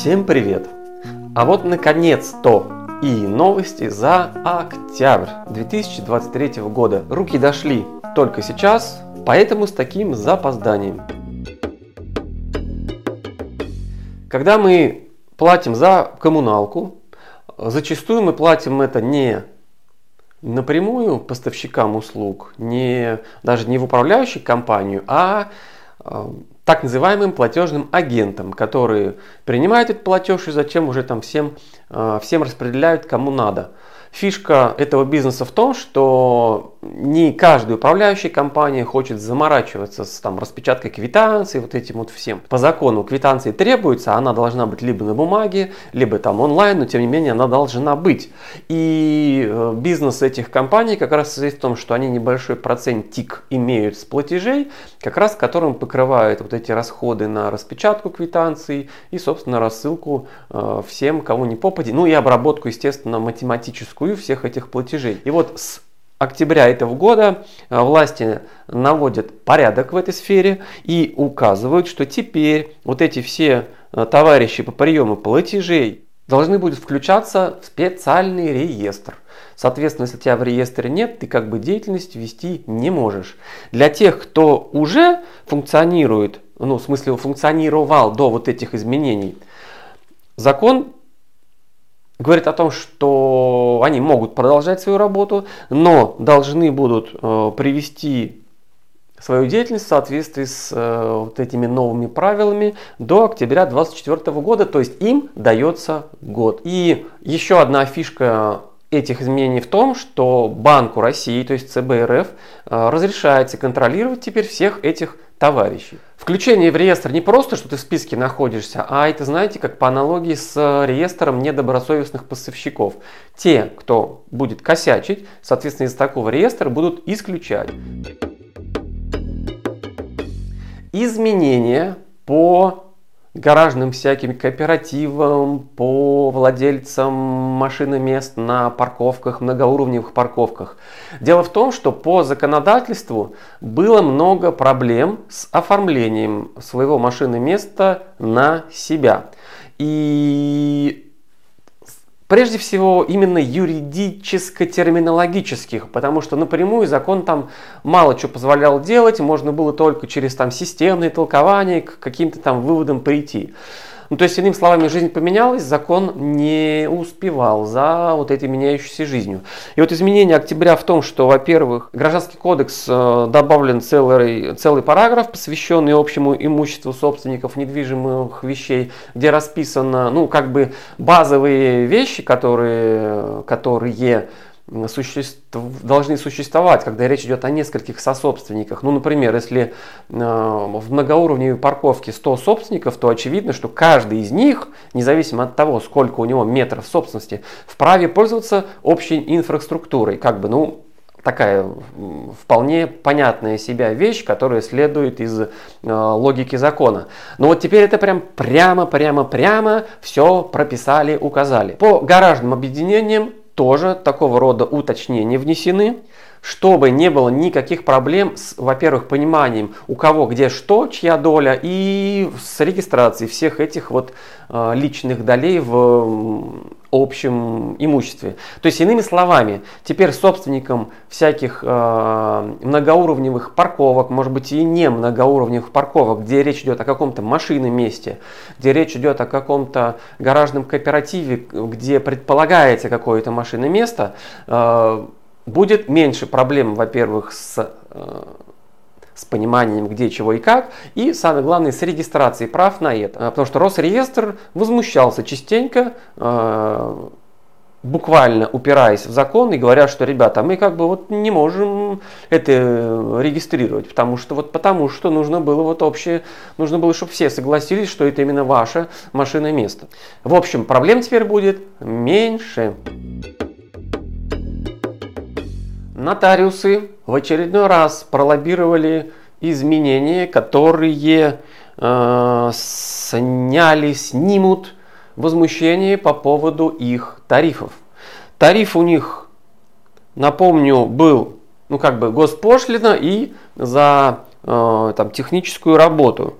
Всем привет! А вот наконец-то и новости за октябрь 2023 года. Руки дошли только сейчас, поэтому с таким запозданием. Когда мы платим за коммуналку, зачастую мы платим это не напрямую поставщикам услуг, не, даже не в управляющей компанию, а э, так называемым платежным агентам, которые принимают этот платеж и затем уже там всем, э, всем распределяют кому надо. Фишка этого бизнеса в том, что не каждая управляющая компания хочет заморачиваться с там, распечаткой квитанции, вот этим вот всем. По закону квитанции требуется, она должна быть либо на бумаге, либо там онлайн, но тем не менее она должна быть. И э, бизнес этих компаний как раз состоит в том, что они небольшой процентик имеют с платежей, как раз которым покрывают вот эти расходы на распечатку квитанций и, собственно, рассылку э, всем, кому не попади, ну и обработку, естественно, математическую всех этих платежей. И вот с октября этого года э, власти наводят порядок в этой сфере и указывают, что теперь вот эти все э, товарищи по приему платежей должны будут включаться в специальный реестр. Соответственно, если тебя в реестре нет, ты как бы деятельность вести не можешь. Для тех, кто уже функционирует, ну, в смысле, функционировал до вот этих изменений, закон говорит о том, что они могут продолжать свою работу, но должны будут э, привести свою деятельность в соответствии с э, вот этими новыми правилами до октября 2024 года, то есть им дается год. И еще одна фишка этих изменений в том, что Банку России, то есть ЦБ РФ, э, разрешается контролировать теперь всех этих товарищей. Включение в реестр не просто, что ты в списке находишься, а это, знаете, как по аналогии с реестром недобросовестных поставщиков. Те, кто будет косячить, соответственно, из такого реестра будут исключать. Изменения по гаражным всяким кооперативам, по владельцам машиномест на парковках, многоуровневых парковках. Дело в том, что по законодательству было много проблем с оформлением своего машиноместа на себя. И Прежде всего, именно юридическо-терминологических, потому что напрямую закон там мало что позволял делать, можно было только через там системные толкования к каким-то там выводам прийти. Ну, то есть, иными словами, жизнь поменялась, закон не успевал за вот этой меняющейся жизнью. И вот изменение октября в том, что, во-первых, Гражданский кодекс э, добавлен целый, целый параграф, посвященный общему имуществу собственников недвижимых вещей, где расписано, ну, как бы базовые вещи, которые, которые существ, должны существовать, когда речь идет о нескольких сособственниках. Ну, например, если э, в многоуровневой парковке 100 собственников, то очевидно, что каждый из них, независимо от того, сколько у него метров собственности, вправе пользоваться общей инфраструктурой. Как бы, ну, такая вполне понятная себя вещь, которая следует из э, логики закона. Но вот теперь это прям прямо, прямо, прямо все прописали, указали. По гаражным объединениям тоже такого рода уточнения внесены, чтобы не было никаких проблем с, во-первых, пониманием, у кого где что, чья доля, и с регистрацией всех этих вот э, личных долей в общем имуществе. То есть, иными словами, теперь собственникам всяких э, многоуровневых парковок, может быть и не многоуровневых парковок, где речь идет о каком-то машинном месте, где речь идет о каком-то гаражном кооперативе, где предполагается какое-то машинное место, э, будет меньше проблем, во-первых, с э, с пониманием, где, чего и как, и самое главное, с регистрацией прав на это. Потому что Росреестр возмущался частенько, э, буквально упираясь в закон и говоря, что, ребята, мы как бы вот не можем это регистрировать, потому что вот потому что нужно было вот общее, нужно было, чтобы все согласились, что это именно ваше машинное место. В общем, проблем теперь будет меньше. Нотариусы в очередной раз пролоббировали изменения, которые э, сняли, снимут возмущение по поводу их тарифов. Тариф у них, напомню, был ну как бы госпошлина и за э, там, техническую работу.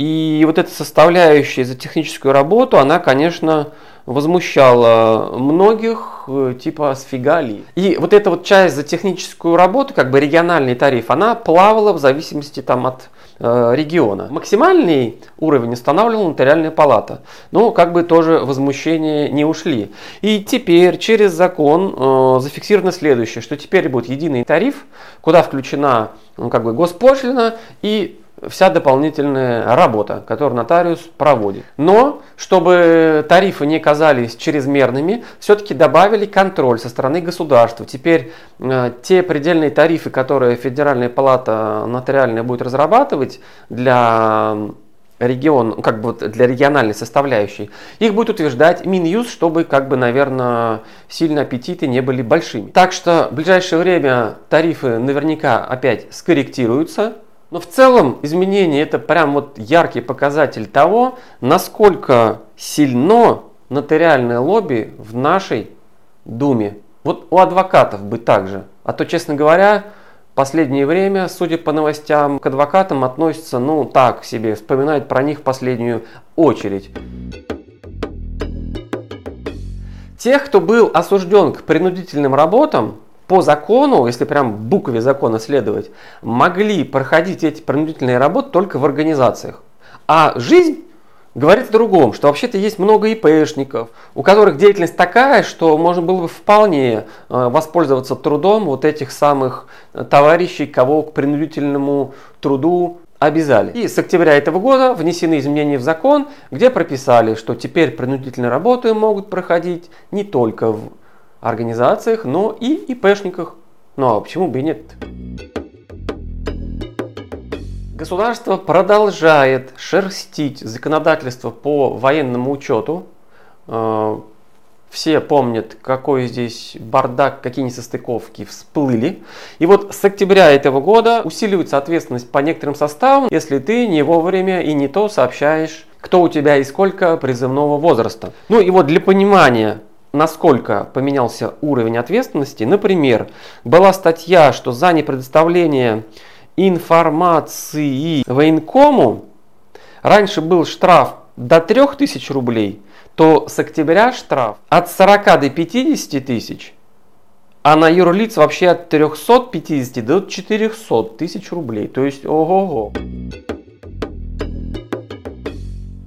И вот эта составляющая за техническую работу, она, конечно, возмущала многих, э, типа сфига ли. И вот эта вот часть за техническую работу, как бы региональный тариф, она плавала в зависимости там от э, региона. Максимальный уровень устанавливала нотариальная палата. Но как бы тоже возмущения не ушли. И теперь через закон э, зафиксировано следующее, что теперь будет единый тариф, куда включена ну, как бы госпошлина и вся дополнительная работа, которую нотариус проводит. Но, чтобы тарифы не казались чрезмерными, все-таки добавили контроль со стороны государства. Теперь э, те предельные тарифы, которые Федеральная палата нотариальная будет разрабатывать для регион, как бы для региональной составляющей, их будет утверждать Минюс, чтобы, как бы, наверное, сильно аппетиты не были большими. Так что в ближайшее время тарифы наверняка опять скорректируются, но в целом изменение это прям вот яркий показатель того, насколько сильно нотариальное лобби в нашей Думе. Вот у адвокатов бы так же. А то, честно говоря, последнее время, судя по новостям, к адвокатам относятся, ну, так себе, вспоминают про них в последнюю очередь. Тех, кто был осужден к принудительным работам, по закону, если прям букве закона следовать, могли проходить эти принудительные работы только в организациях. А жизнь говорит о другом, что вообще-то есть много ИПшников, у которых деятельность такая, что можно было бы вполне э, воспользоваться трудом вот этих самых э, товарищей, кого к принудительному труду обязали. И с октября этого года внесены изменения в закон, где прописали, что теперь принудительные работы могут проходить не только в организациях, но и ИПшниках. Ну а почему бы и нет? Государство продолжает шерстить законодательство по военному учету. Э, все помнят, какой здесь бардак, какие несостыковки всплыли. И вот с октября этого года усиливается ответственность по некоторым составам, если ты не вовремя и не то сообщаешь, кто у тебя и сколько призывного возраста. Ну и вот для понимания, насколько поменялся уровень ответственности. Например, была статья, что за непредоставление информации военкому раньше был штраф до 3000 рублей, то с октября штраф от 40 до 50 тысяч, а на юрлиц вообще от 350 до 400 тысяч рублей. То есть ого-го.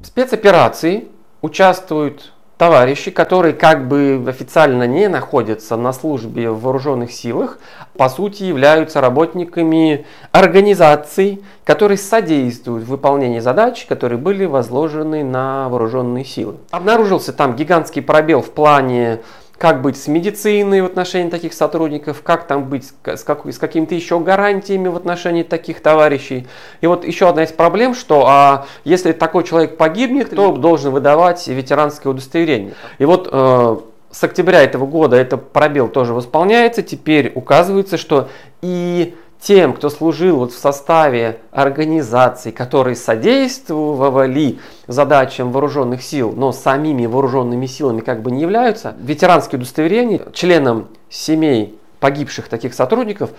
Спецоперации участвуют товарищи, которые как бы официально не находятся на службе в вооруженных силах, по сути являются работниками организаций, которые содействуют выполнению задач, которые были возложены на вооруженные силы. Обнаружился там гигантский пробел в плане как быть с медициной в отношении таких сотрудников, как там быть с, как, с какими-то еще гарантиями в отношении таких товарищей. И вот еще одна из проблем, что а, если такой человек погибнет, то должен выдавать ветеранское удостоверение. И вот э, с октября этого года этот пробел тоже восполняется. Теперь указывается, что и тем, кто служил вот в составе организаций, которые содействовали задачам вооруженных сил, но самими вооруженными силами как бы не являются, ветеранские удостоверения членам семей погибших таких сотрудников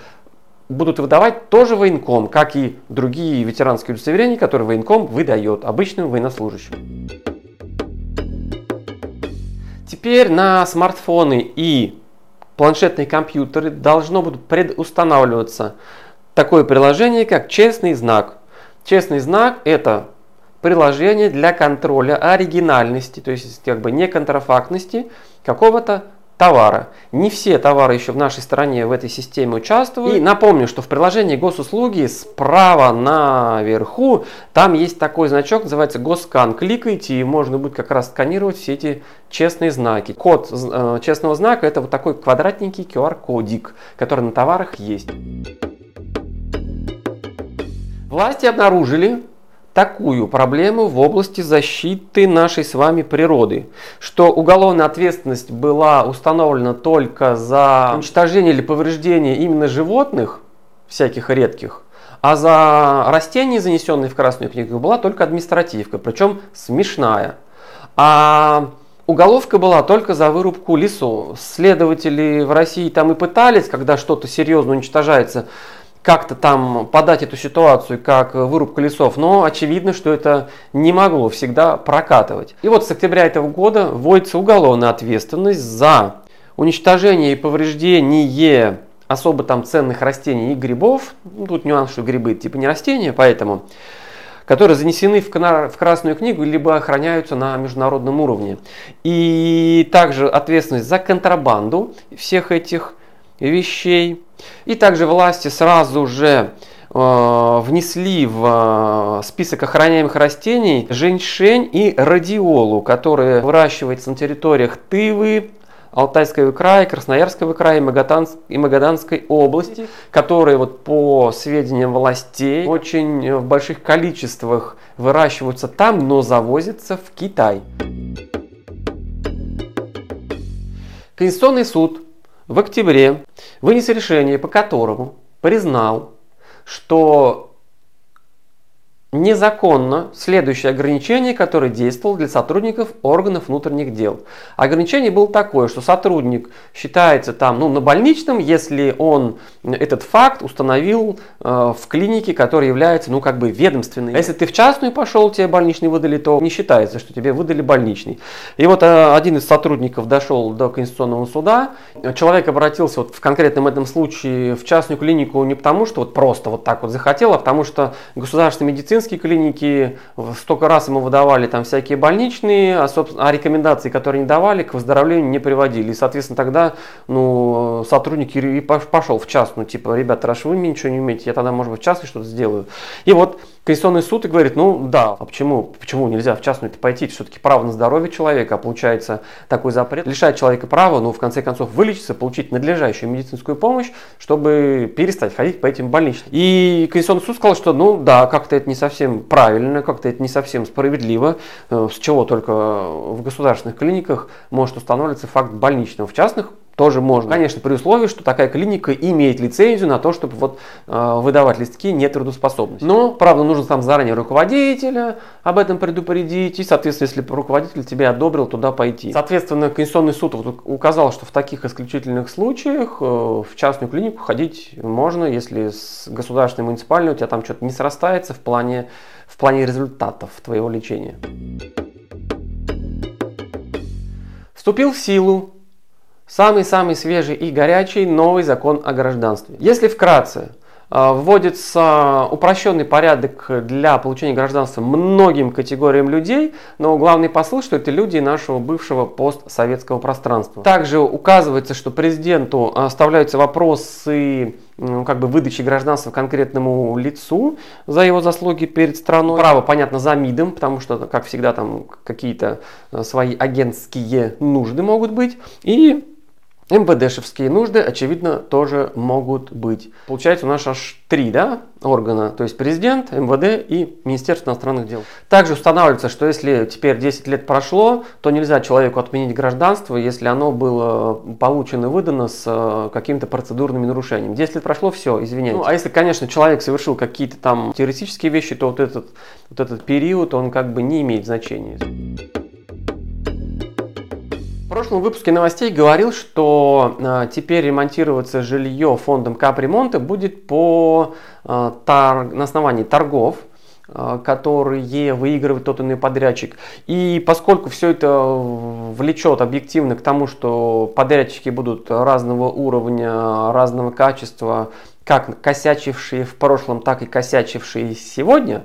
будут выдавать тоже военком, как и другие ветеранские удостоверения, которые военком выдает обычным военнослужащим. Теперь на смартфоны и планшетные компьютеры должно будет предустанавливаться такое приложение, как честный знак. Честный знак это приложение для контроля оригинальности, то есть как бы не контрафактности какого-то товара. Не все товары еще в нашей стране в этой системе участвуют. И напомню, что в приложении госуслуги справа наверху там есть такой значок, называется госкан. Кликайте и можно будет как раз сканировать все эти честные знаки. Код э, честного знака это вот такой квадратненький QR-кодик, который на товарах есть. Власти обнаружили, такую проблему в области защиты нашей с вами природы, что уголовная ответственность была установлена только за уничтожение или повреждение именно животных, всяких редких, а за растения, занесенные в Красную книгу, была только административка, причем смешная. А уголовка была только за вырубку лесов. Следователи в России там и пытались, когда что-то серьезно уничтожается, как-то там подать эту ситуацию как вырубка лесов, но очевидно, что это не могло всегда прокатывать. И вот с октября этого года вводится уголовная ответственность за уничтожение и повреждение особо там ценных растений и грибов. Ну, тут нюанс, что грибы типа не растения, поэтому которые занесены в, в Красную книгу, либо охраняются на международном уровне. И также ответственность за контрабанду всех этих вещей. И также власти сразу же э, внесли в э, список охраняемых растений женьшень и радиолу, которые выращиваются на территориях Тывы, Алтайского края, Красноярского края и Магаданской области, которые вот по сведениям властей очень в больших количествах выращиваются там, но завозятся в Китай. Конституционный суд в октябре вынес решение, по которому признал, что незаконно следующее ограничение, которое действовало для сотрудников органов внутренних дел. Ограничение было такое, что сотрудник считается там ну, на больничном, если он этот факт установил э, в клинике, которая является ну, как бы ведомственной. А если ты в частную пошел, тебе больничный выдали, то не считается, что тебе выдали больничный. И вот э, один из сотрудников дошел до Конституционного суда, человек обратился вот в конкретном этом случае в частную клинику не потому, что вот просто вот так вот захотел, а потому что государственный медицинский медицинские клиники, столько раз ему выдавали там всякие больничные, а, а рекомендации, которые не давали, к выздоровлению не приводили. И, соответственно, тогда ну, сотрудник и пошел в частную, типа, ребята, раз вы ничего не умеете, я тогда, может быть, в частной что-то сделаю. И вот Конституционный суд и говорит, ну да, а почему, почему нельзя в частную пойти? Все-таки право на здоровье человека, а получается такой запрет лишает человека права, ну в конце концов вылечиться, получить надлежащую медицинскую помощь, чтобы перестать ходить по этим больничным. И Конституционный суд сказал, что ну да, как-то это не совсем правильно, как-то это не совсем справедливо, э, с чего только в государственных клиниках может устанавливаться факт больничного. В частных тоже можно. Конечно, при условии, что такая клиника имеет лицензию на то, чтобы вот, э, выдавать листки нетрудоспособности. Но, правда, нужно там заранее руководителя об этом предупредить. И, соответственно, если руководитель тебя одобрил, туда пойти. Соответственно, Конституционный суд вот указал, что в таких исключительных случаях э, в частную клинику ходить можно, если с государственной муниципальной у тебя там что-то не срастается в плане, в плане результатов твоего лечения. Вступил в силу Самый-самый свежий и горячий новый закон о гражданстве. Если вкратце, э, вводится упрощенный порядок для получения гражданства многим категориям людей, но главный посыл, что это люди нашего бывшего постсоветского пространства. Также указывается, что президенту оставляются вопросы ну, как бы выдачи гражданства конкретному лицу за его заслуги перед страной. Право, понятно, за МИДом, потому что, как всегда, там какие-то свои агентские нужды могут быть. И МВДшевские нужды, очевидно, тоже могут быть. Получается, у нас аж три да, органа, то есть президент, МВД и Министерство иностранных дел. Также устанавливается, что если теперь 10 лет прошло, то нельзя человеку отменить гражданство, если оно было получено и выдано с э, какими-то процедурными нарушениями. 10 лет прошло, все, извиняюсь. Ну, а если, конечно, человек совершил какие-то там теоретические вещи, то вот этот, вот этот период, он как бы не имеет значения. В прошлом выпуске новостей говорил, что э, теперь ремонтироваться жилье фондом капремонта будет по, э, тар, на основании торгов, э, которые выигрывает тот иной подрядчик. И поскольку все это влечет объективно к тому, что подрядчики будут разного уровня, разного качества, как косячившие в прошлом, так и косячившие сегодня,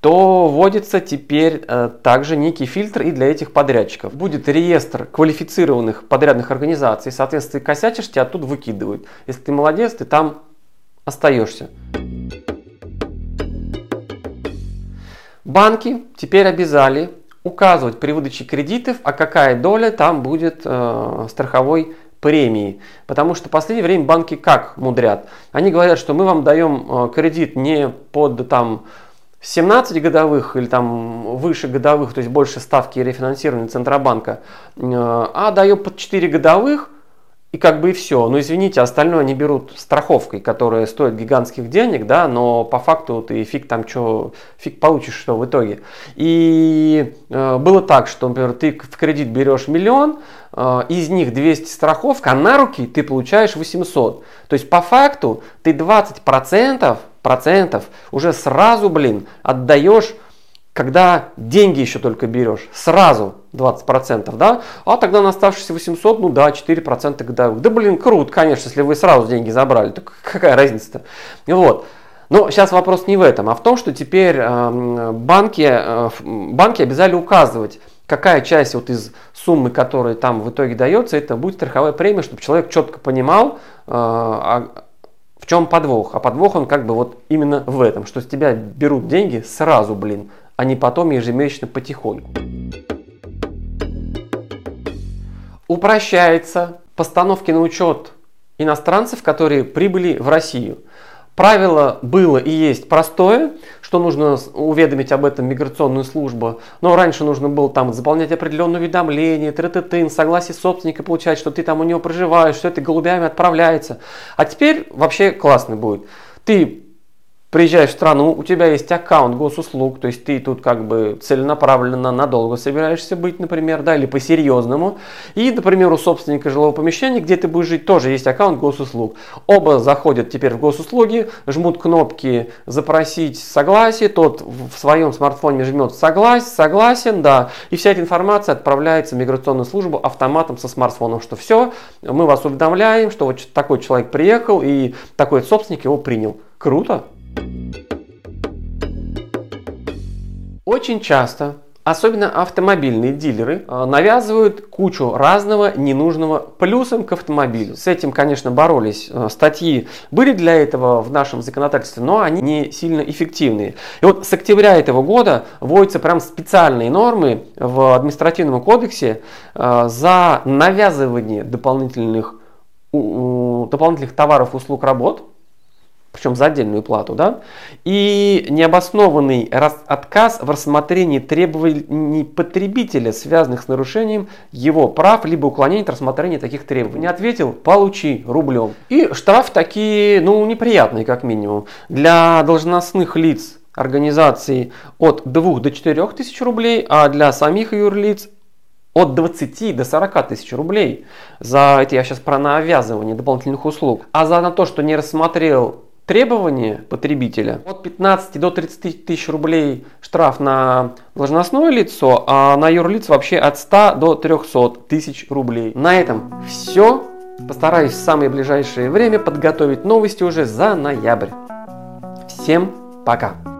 то вводится теперь э, также некий фильтр и для этих подрядчиков. Будет реестр квалифицированных подрядных организаций, соответственно, ты косячишь, тебя оттуда выкидывают. Если ты молодец, ты там остаешься. Банки теперь обязали указывать при выдаче кредитов, а какая доля там будет э, страховой премии. Потому что в последнее время банки как мудрят? Они говорят, что мы вам даем э, кредит не под там 17 годовых или там выше годовых, то есть больше ставки рефинансирования Центробанка, э, а даем под 4 годовых, и как бы и все. Но извините, остальное они берут страховкой, которая стоит гигантских денег, да, но по факту ты фиг там что, фиг получишь что в итоге. И э, было так, что, например, ты в кредит берешь миллион, э, из них 200 страховка, а на руки ты получаешь 800. То есть по факту ты 20% процентов уже сразу, блин, отдаешь когда деньги еще только берешь, сразу 20%, да, а тогда на оставшиеся 800, ну да, 4% годовых. Да блин, круто, конечно, если вы сразу деньги забрали, так какая разница-то? Вот. Но сейчас вопрос не в этом, а в том, что теперь э, банки, э, банки обязали указывать, какая часть вот из суммы, которая там в итоге дается, это будет страховая премия, чтобы человек четко понимал, э, в чем подвох. А подвох он как бы вот именно в этом, что с тебя берут деньги сразу, блин, а не потом ежемесячно потихоньку. Упрощается постановки на учет иностранцев, которые прибыли в Россию. Правило было и есть простое, что нужно уведомить об этом миграционную службу. Но раньше нужно было там заполнять определенное уведомление, тры согласие собственника получать, что ты там у него проживаешь, что это голубями отправляется. А теперь вообще классно будет. Ты приезжаешь в страну, у тебя есть аккаунт госуслуг, то есть ты тут как бы целенаправленно надолго собираешься быть, например, да, или по-серьезному. И, например, у собственника жилого помещения, где ты будешь жить, тоже есть аккаунт госуслуг. Оба заходят теперь в госуслуги, жмут кнопки «Запросить согласие», тот в своем смартфоне жмет «Согласен», «Согласен», да, и вся эта информация отправляется в миграционную службу автоматом со смартфоном, что все, мы вас уведомляем, что вот такой человек приехал и такой собственник его принял. Круто! Очень часто, особенно автомобильные дилеры, э, навязывают кучу разного ненужного плюсом к автомобилю. С этим, конечно, боролись. Э, статьи были для этого в нашем законодательстве, но они не сильно эффективные. И вот с октября этого года вводятся прям специальные нормы в административном кодексе э, за навязывание дополнительных дополнительных товаров, услуг, работ причем за отдельную плату, да, и необоснованный отказ в рассмотрении требований потребителя, связанных с нарушением его прав, либо уклонение от рассмотрения таких требований. Не ответил, получи рублем. И штраф такие, ну, неприятные, как минимум. Для должностных лиц организации от 2 до 4 тысяч рублей, а для самих юрлиц от 20 до 40 тысяч рублей. За это я сейчас про навязывание дополнительных услуг. А за на то, что не рассмотрел требования потребителя от 15 до 30 тысяч рублей штраф на должностное лицо, а на юрлиц вообще от 100 до 300 тысяч рублей. На этом все. Постараюсь в самое ближайшее время подготовить новости уже за ноябрь. Всем пока!